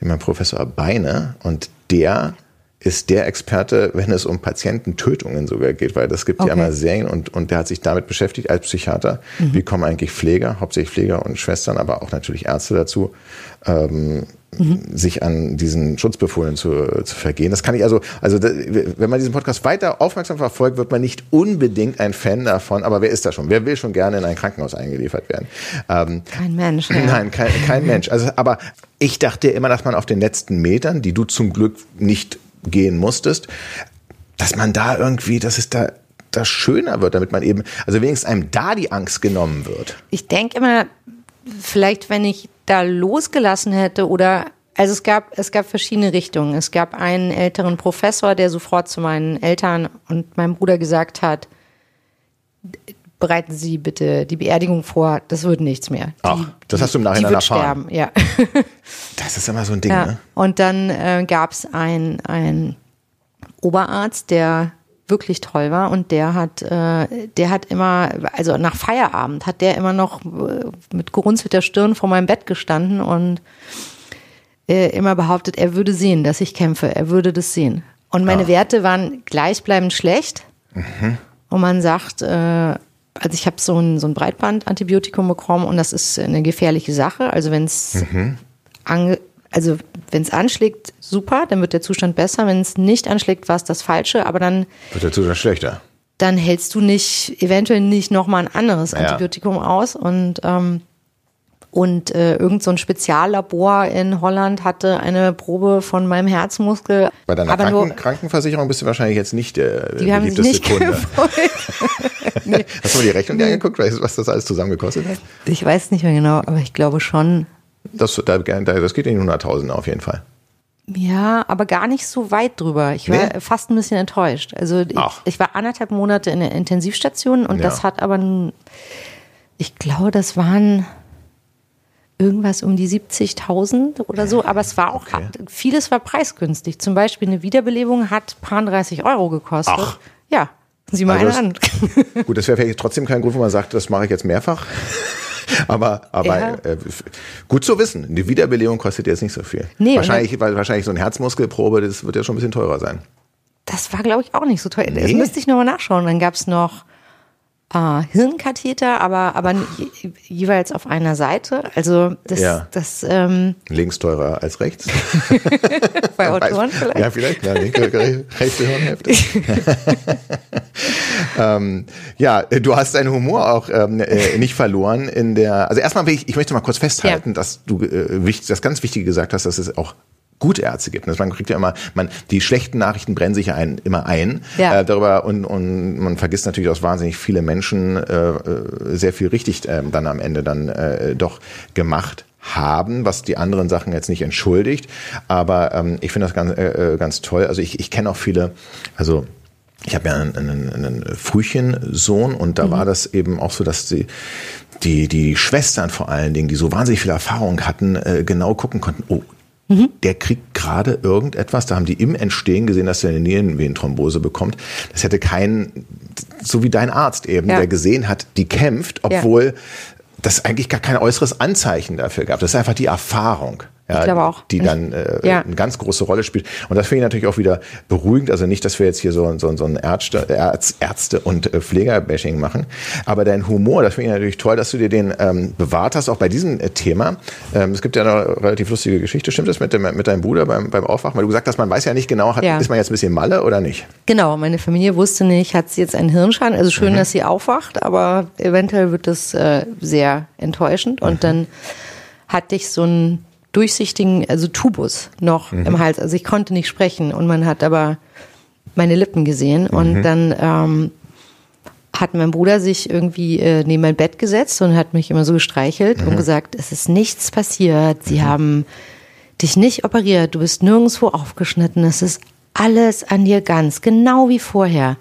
dem Herrn Professor Beine und der ist der Experte, wenn es um Patiententötungen sogar geht, weil das gibt ja Okay. immer Serien und, und der hat sich damit beschäftigt als Psychiater. Wie kommen eigentlich Pfleger, hauptsächlich Pfleger und Schwestern, aber auch natürlich Ärzte dazu, ähm, sich an diesen Schutzbefohlen zu, zu vergehen. Das kann ich also, also wenn man diesen Podcast weiter aufmerksam verfolgt, wird man nicht unbedingt ein Fan davon, aber wer ist da schon? Wer will schon gerne in ein Krankenhaus eingeliefert werden? Ähm, Kein Mensch. Ja. Nein, kein, kein Mensch. Also, aber ich dachte immer, dass man auf den letzten Metern, die du zum Glück nicht gehen musstest, dass man da irgendwie, dass es da, da schöner wird, damit man eben, also wenigstens einem da die Angst genommen wird. Ich denke immer, vielleicht wenn ich da losgelassen hätte oder also es gab es gab verschiedene Richtungen. Es gab einen älteren Professor, der sofort zu meinen Eltern und meinem Bruder gesagt hat: Bereiten Sie bitte die Beerdigung vor, das wird nichts mehr. Die, Ach, das hast du im die Nachhinein wird erfahren. sterben, ja. Das ist immer so ein Ding, Ja. ne? Und dann äh, gab es einen ein Oberarzt, der wirklich toll war und der hat, äh, der hat immer, also nach Feierabend hat der immer noch äh, mit gerunzelter Stirn vor meinem Bett gestanden und äh, immer behauptet, er würde sehen, dass ich kämpfe, er würde das sehen. Und meine Werte waren gleichbleibend schlecht. Und man sagt, äh, also ich habe so ein, so ein Breitbandantibiotikum bekommen und das ist eine gefährliche Sache. Also wenn es ange also wenn es anschlägt, super, dann wird der Zustand besser. Wenn es nicht anschlägt, war es das Falsche, aber dann, Wird der Zustand schlechter. dann hältst du nicht, eventuell nicht nochmal ein anderes Ja. Antibiotikum aus. Und, ähm, und äh, irgend so ein Speziallabor in Holland hatte eine Probe von meinem Herzmuskel. Bei deiner aber Kranken nur, Krankenversicherung bist du wahrscheinlich jetzt nicht der die haben sich nicht Kunde. gefreut. Hast du mal die Rechnung dir angeguckt, was das alles zusammen gekostet hat? Ich weiß nicht mehr genau, aber ich glaube schon. Das, da, da, das geht in die 100.000 auf jeden Fall. Ja, aber gar nicht so weit drüber. Ich war Nee? fast ein bisschen enttäuscht. Also ich, ich war anderthalb Monate in der Intensivstation und Ja. das hat aber, ich glaube, das waren irgendwas um die 70.000 oder so, aber es war auch, Okay. vieles war preisgünstig. Zum Beispiel eine Wiederbelebung hat paar 30 Euro gekostet. Ach. Ja, sieh mal Also eine an. Gut, das wäre vielleicht trotzdem kein Grund, wo man sagt, das mache ich jetzt mehrfach. Aber aber Ja. äh, gut zu wissen. Die Wiederbelebung kostet jetzt nicht so viel. Nee, wahrscheinlich, weil wahrscheinlich so ein Herzmuskelprobe, das wird ja schon ein bisschen teurer sein. Das war, glaube ich, auch nicht so teuer. Das Nee. müsste ich nochmal nachschauen. Dann gab es noch äh, Hirnkatheter, aber, aber je, jeweils auf einer Seite. Also das, Ja. das ähm, Links teurer als rechts. bei Autoren vielleicht. Ja, vielleicht. Ja, linke, rechte Hirnhälfte. ähm, ja, du hast deinen Humor auch ähm, äh, nicht verloren in der. Also erstmal will ich, ich möchte mal kurz festhalten, Ja. dass du äh, das ganz Wichtige gesagt hast, dass es auch gute Ärzte gibt. Man kriegt ja immer, man die schlechten Nachrichten brennen sich ja ein, immer ein Ja. äh, darüber und, und man vergisst natürlich, dass wahnsinnig viele Menschen äh, äh, sehr viel richtig ähm, dann am Ende dann äh, doch gemacht haben, was die anderen Sachen jetzt nicht entschuldigt. Aber ähm, ich finde das ganz, äh, äh, ganz toll. Also ich, ich kenne auch viele, also ich habe ja einen, einen, einen Frühchensohn und da war das eben auch so, dass die, die, die Schwestern vor allen Dingen, die so wahnsinnig viel Erfahrung hatten, äh, genau gucken konnten, oh, der kriegt gerade irgendetwas, da haben die im Entstehen gesehen, dass er eine Nierenvenenthrombose bekommt. Das hätte kein, so wie dein Arzt eben, Ja. der gesehen hat, die kämpft, obwohl das eigentlich gar kein äußeres Anzeichen dafür gab. Das ist einfach die Erfahrung. Ja, auch. Die dann äh, Ja. eine ganz große Rolle spielt. Und das finde ich natürlich auch wieder beruhigend. Also nicht, dass wir jetzt hier so, so, so ein Ärzte, Ärz, Ärzte und äh, Pflegerbashing machen. Aber dein Humor, das finde ich natürlich toll, dass du dir den ähm, bewahrt hast, auch bei diesem äh, Thema. Ähm, es gibt ja eine relativ lustige Geschichte. Stimmt das mit, dem, mit deinem Bruder beim, beim Aufwachen? Weil du gesagt hast, man weiß ja nicht genau, hat, Ja. ist man jetzt ein bisschen Malle oder nicht? Genau, meine Familie wusste nicht, hat sie jetzt einen Hirnschaden. Also schön, dass sie aufwacht, aber eventuell wird das äh, sehr enttäuschend. Und dann hatte ich so einen durchsichtigen, also Tubus noch im Hals. Also ich konnte nicht sprechen und man hat aber meine Lippen gesehen. Und dann ähm, hat mein Bruder sich irgendwie äh, neben mein Bett gesetzt und hat mich immer so gestreichelt und gesagt, es ist nichts passiert. Sie haben dich nicht operiert, du bist nirgendwo aufgeschnitten, es ist alles an dir ganz, genau wie vorher.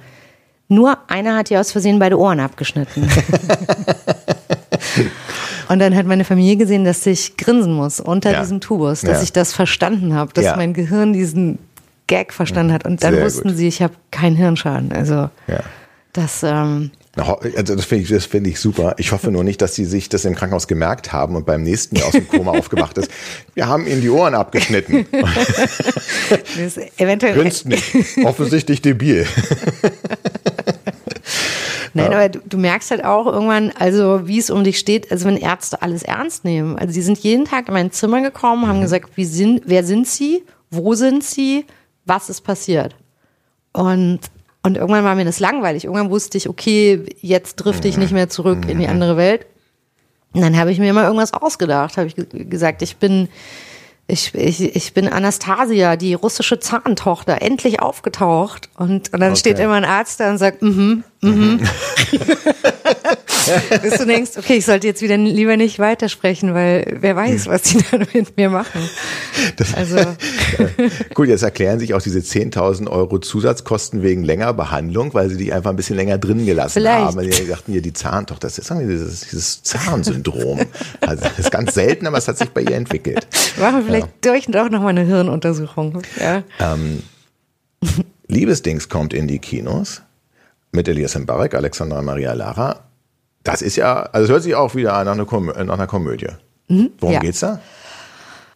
Nur einer hat dir aus Versehen beide Ohren abgeschnitten. Und dann hat meine Familie gesehen, dass ich grinsen muss unter Ja. diesem Tubus, dass Ja. ich das verstanden habe, dass Ja. mein Gehirn diesen Gag verstanden hat. Und dann Sehr wussten gut. sie, ich habe keinen Hirnschaden. Also das, ähm, Also das finde ich, das finde ich super. Ich hoffe nur nicht, dass sie sich das im Krankenhaus gemerkt haben und beim nächsten Jahr aus dem Koma aufgewacht ist. Wir haben ihnen die Ohren abgeschnitten. das eventuell Grinst nicht. Offensichtlich debil. Nein, aber du, du merkst halt auch irgendwann, also wie es um dich steht, also wenn Ärzte alles ernst nehmen. Also die sind jeden Tag in mein Zimmer gekommen, Mhm. haben gesagt, wie sind, wer sind sie, wo sind sie, was ist passiert? Und, und irgendwann war mir das langweilig. Irgendwann wusste ich, okay, jetzt drifte ich nicht mehr zurück in die Mhm. andere Welt. Und dann habe ich mir immer irgendwas ausgedacht, habe ich ge- gesagt, ich bin ich, ich, ich bin Anastasia, die russische Zahntochter, endlich aufgetaucht. Und, und dann Okay. steht immer ein Arzt da und sagt, mhm, mhm. Bis du denkst, okay, ich sollte jetzt wieder lieber nicht weitersprechen, weil wer weiß, was die dann mit mir machen. Also, Gut, jetzt erklären sich auch diese 10.000 Euro Zusatzkosten wegen länger Behandlung, weil sie dich einfach ein bisschen länger drin gelassen Vielleicht. haben. Weil sie dachten, hier die Zahntochter, das ist dieses, dieses Zahnsyndrom. Also das ist ganz selten, aber es hat sich bei ihr entwickelt. machen wir vielleicht durch und auch nochmal eine Hirnuntersuchung. Ja. Liebesdings kommt in die Kinos mit Elias Mbarek, Alexandra Maria Lara. Das ist ja, also es hört sich auch wieder an nach einer, Komö nach einer Komödie. Worum Mhm. ja. geht's da?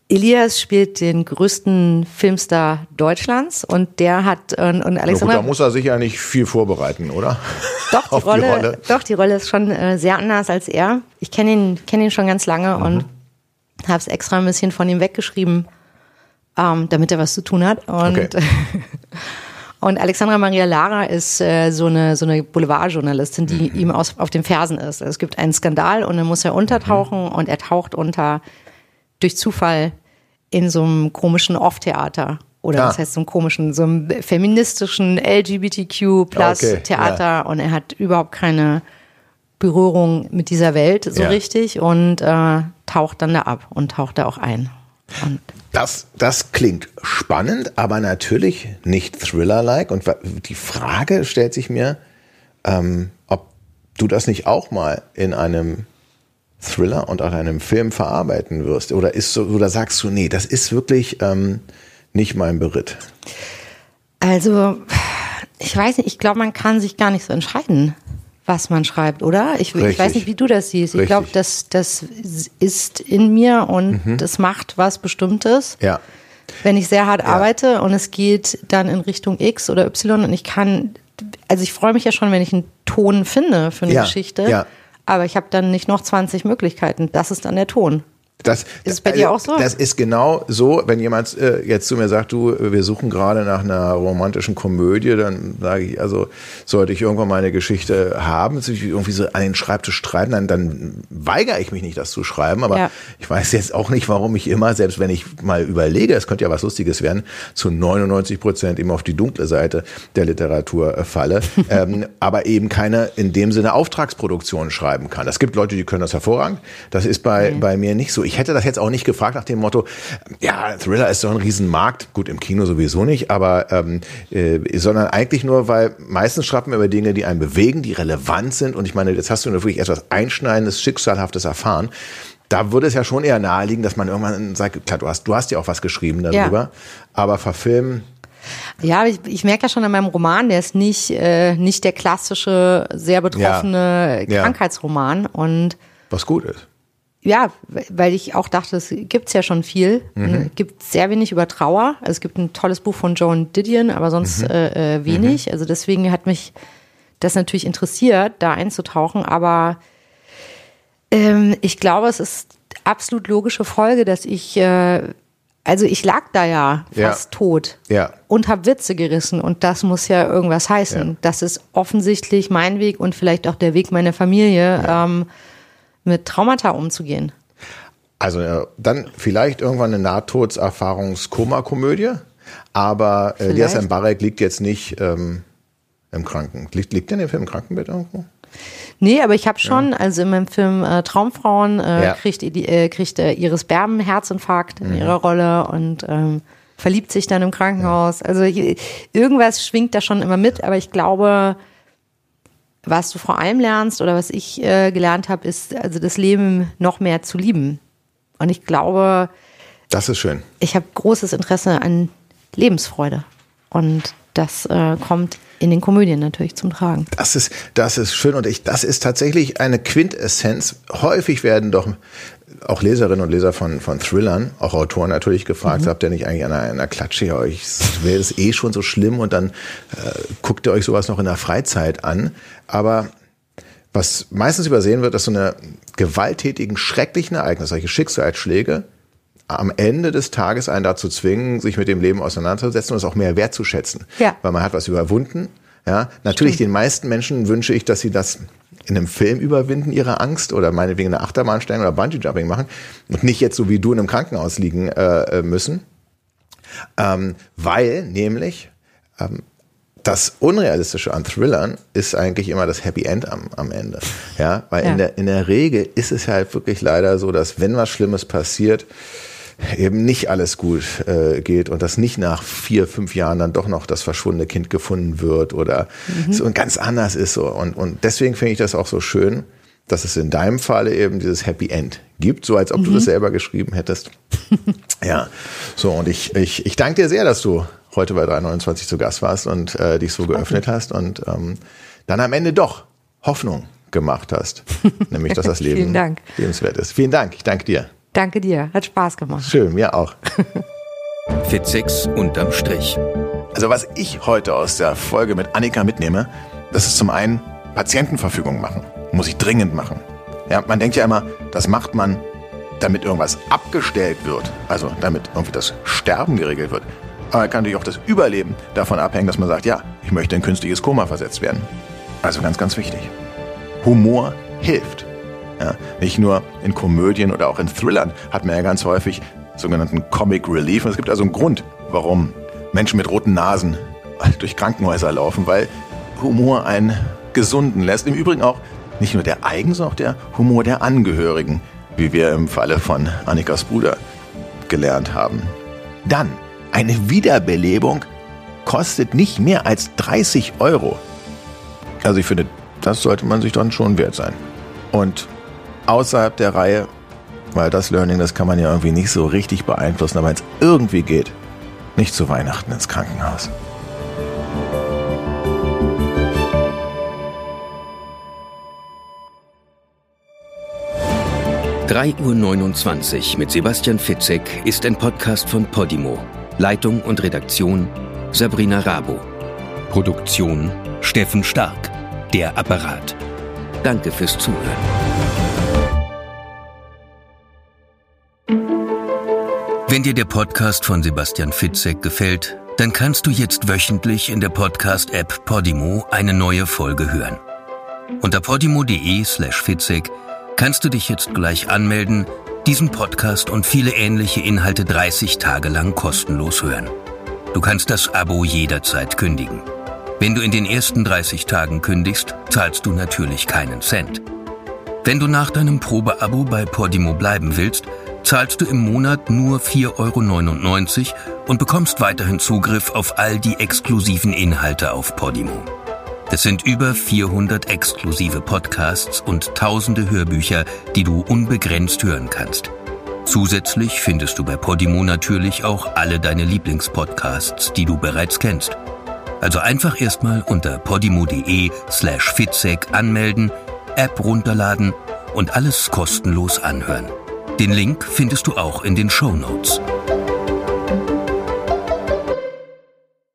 Elias spielt den größten Filmstar Deutschlands und der hat, und, und Alexander da muss er sich ja nicht viel vorbereiten, oder? Doch, die auf die Rolle, Rolle. Doch, die Rolle ist schon äh, sehr anders als er. Ich kenne ihn, kenn ihn schon ganz lange und habe es extra ein bisschen von ihm weggeschrieben, ähm, damit er was zu tun hat. Und, Okay. und Alexandra Maria Lara ist äh, so eine, so eine Boulevardjournalistin, die Mhm. ihm aus, auf den Fersen ist. Also es gibt einen Skandal und dann muss er untertauchen Mhm. und er taucht unter durch Zufall in so einem komischen Off-Theater. Oder Ah. das heißt so einem komischen, so einem feministischen LGBTQ plus Okay, Theater und er hat überhaupt keine Berührung mit dieser Welt so Ja. richtig und äh, taucht dann da ab und taucht da auch ein. Und Das, das klingt spannend, aber natürlich nicht Thriller-like. Und die Frage stellt sich mir, ähm, ob du das nicht auch mal in einem Thriller und auch in einem Film verarbeiten wirst? Oder ist so, oder sagst du, nee, das ist wirklich ähm, nicht mein Beritt? Also, ich weiß nicht, ich glaube, man kann sich gar nicht so entscheiden, was man schreibt, oder? Ich, ich weiß nicht, wie du das siehst. Ich glaube, das, das ist in mir und mhm. das macht was Bestimmtes. Ja. Wenn ich sehr hart ja. arbeite und es geht dann in Richtung X oder Y und ich kann, also ich freue mich ja schon, wenn ich einen Ton finde für eine ja. Geschichte. Ja. Aber ich habe dann nicht noch 20 Möglichkeiten. Das ist dann der Ton. Das, ist es bei dir auch so? Das ist genau so, wenn jemand äh, jetzt zu mir sagt, du, wir suchen gerade nach einer romantischen Komödie, dann sage ich, also sollte ich irgendwann mal eine Geschichte haben, sich irgendwie so an den Schreibtisch schreiben, dann, dann weigere ich mich nicht, das zu schreiben. Aber ja. ich weiß jetzt auch nicht, warum ich immer, selbst wenn ich mal überlege, es könnte ja was Lustiges werden, zu 99 Prozent immer auf die dunkle Seite der Literatur äh, falle, ähm, aber eben keine in dem Sinne Auftragsproduktion schreiben kann. Es gibt Leute, die können das hervorragend. Das ist bei, mhm. bei mir nicht so. Ich hätte das jetzt auch nicht gefragt nach dem Motto, ja, Thriller ist so ein Riesenmarkt, gut, im Kino sowieso nicht, aber ähm, äh, sondern eigentlich nur, weil meistens schreibt man über Dinge, die einen bewegen, die relevant sind. Und ich meine, jetzt hast du wirklich etwas Einschneidendes, Schicksalhaftes erfahren da würde es ja schon eher naheliegen, dass man irgendwann sagt, klar, du hast, du hast ja auch was geschrieben darüber, ja. aber verfilmen. Ja, ich, ich merke ja schon an meinem Roman, der ist nicht, äh, nicht der klassische, sehr betroffene ja. Krankheitsroman und was gut ist ja, weil ich auch dachte, es gibt's ja schon viel. Mhm. gibt sehr wenig über Trauer. Also es gibt ein tolles Buch von Joan Didion, aber sonst mhm. äh, äh wenig. Mhm. Also deswegen hat mich das natürlich interessiert, da einzutauchen. Aber ähm, ich glaube, es ist absolut logische Folge, dass ich, äh, also ich lag da ja fast ja. tot ja. und habe Witze gerissen. Und das muss ja irgendwas heißen. Ja. Das ist offensichtlich mein Weg und vielleicht auch der Weg meiner Familie. Ähm, mit Traumata umzugehen? Also äh, dann vielleicht irgendwann eine Nahtodserfahrungskoma-Komödie, aber äh, Lias Mbarek liegt jetzt nicht ähm, im Kranken. Liegt, liegt der in dem Film im Krankenbett irgendwo? Nee, aber ich habe schon, ja. also in meinem Film äh, Traumfrauen äh, ja. kriegt, äh, kriegt äh, Iris Berben Herzinfarkt in mhm. ihrer Rolle und ähm, verliebt sich dann im Krankenhaus. Ja. Also irgendwas schwingt da schon immer mit, aber ich glaube, was du vor allem lernst oder was ich äh, gelernt habe, ist also das Leben noch mehr zu lieben. Und ich glaube, das ist schön. Ich habe großes Interesse an Lebensfreude und das äh, kommt in den Komödien natürlich zum Tragen. Das ist, das ist schön und ich, das ist tatsächlich eine Quintessenz. Häufig werden doch auch Leserinnen und Leser von, von Thrillern, auch Autoren natürlich gefragt, mhm. habt ihr nicht eigentlich an einer, einer Klatsche hier euch, wäre das eh schon so schlimm und dann äh, guckt ihr euch sowas noch in der Freizeit an. Aber was meistens übersehen wird, dass so eine gewalttätigen, schrecklichen Ereignisse, solche Schicksalsschläge, am Ende des Tages einen dazu zwingen, sich mit dem Leben auseinanderzusetzen und es auch mehr wertzuschätzen. Ja. Weil man hat was überwunden. Ja, natürlich Stimmt. den meisten Menschen wünsche ich, dass sie das in einem Film überwinden, ihre Angst oder meinetwegen eine Achterbahn steigen oder Bungee Jumping machen und nicht jetzt so wie du in einem Krankenhaus liegen äh, müssen. Ähm, weil nämlich ähm, das Unrealistische an Thrillern ist eigentlich immer das Happy End am, am Ende. Ja, weil ja. in der, in der Regel ist es halt wirklich leider so, dass wenn was Schlimmes passiert, eben nicht alles gut äh, geht und dass nicht nach vier, fünf Jahren dann doch noch das verschwundene Kind gefunden wird oder mhm. so ganz anders ist so. Und, und deswegen finde ich das auch so schön, dass es in deinem Falle eben dieses Happy End gibt, so als ob mhm. du das selber geschrieben hättest. ja, so und ich, ich, ich danke dir sehr, dass du heute bei 329 zu Gast warst und äh, dich so geöffnet hast und ähm, dann am Ende doch Hoffnung gemacht hast, nämlich dass das Leben lebenswert ist. Vielen Dank, ich danke dir. Danke dir, hat Spaß gemacht. Schön, mir auch. Fit 6 unterm Strich. Also was ich heute aus der Folge mit Annika mitnehme, das ist zum einen Patientenverfügung machen. Muss ich dringend machen. Ja, man denkt ja immer, das macht man, damit irgendwas abgestellt wird. Also damit irgendwie das Sterben geregelt wird. Aber kann natürlich auch das Überleben davon abhängen, dass man sagt, ja, ich möchte in künstliches Koma versetzt werden. Also ganz, ganz wichtig. Humor hilft. Ja, nicht nur in Komödien oder auch in Thrillern hat man ja ganz häufig sogenannten Comic Relief. Und es gibt also einen Grund, warum Menschen mit roten Nasen durch Krankenhäuser laufen, weil Humor einen gesunden lässt. Im Übrigen auch nicht nur der eigen, sondern auch der Humor der Angehörigen, wie wir im Falle von Annikas Bruder gelernt haben. Dann, eine Wiederbelebung kostet nicht mehr als 30 Euro. Also ich finde, das sollte man sich dann schon wert sein. Und außerhalb der Reihe, weil das Learning, das kann man ja irgendwie nicht so richtig beeinflussen, aber wenn es irgendwie geht, nicht zu Weihnachten ins Krankenhaus. 3.29 Uhr mit Sebastian Fitzek ist ein Podcast von Podimo. Leitung und Redaktion Sabrina Rabo. Produktion Steffen Stark. Der Apparat. Danke fürs Zuhören. Wenn dir der Podcast von Sebastian Fitzek gefällt, dann kannst du jetzt wöchentlich in der Podcast-App Podimo eine neue Folge hören. Unter podimo.de slash Fitzek kannst du dich jetzt gleich anmelden, diesen Podcast und viele ähnliche Inhalte 30 Tage lang kostenlos hören. Du kannst das Abo jederzeit kündigen. Wenn du in den ersten 30 Tagen kündigst, zahlst du natürlich keinen Cent. Wenn du nach deinem Probeabo bei Podimo bleiben willst, zahlst du im Monat nur 4,99 Euro und bekommst weiterhin Zugriff auf all die exklusiven Inhalte auf Podimo. Es sind über 400 exklusive Podcasts und tausende Hörbücher, die du unbegrenzt hören kannst. Zusätzlich findest du bei Podimo natürlich auch alle deine Lieblingspodcasts, die du bereits kennst. Also einfach erstmal unter podimo.de slash fitzek anmelden, App runterladen und alles kostenlos anhören. Den Link findest du auch in den Show Notes.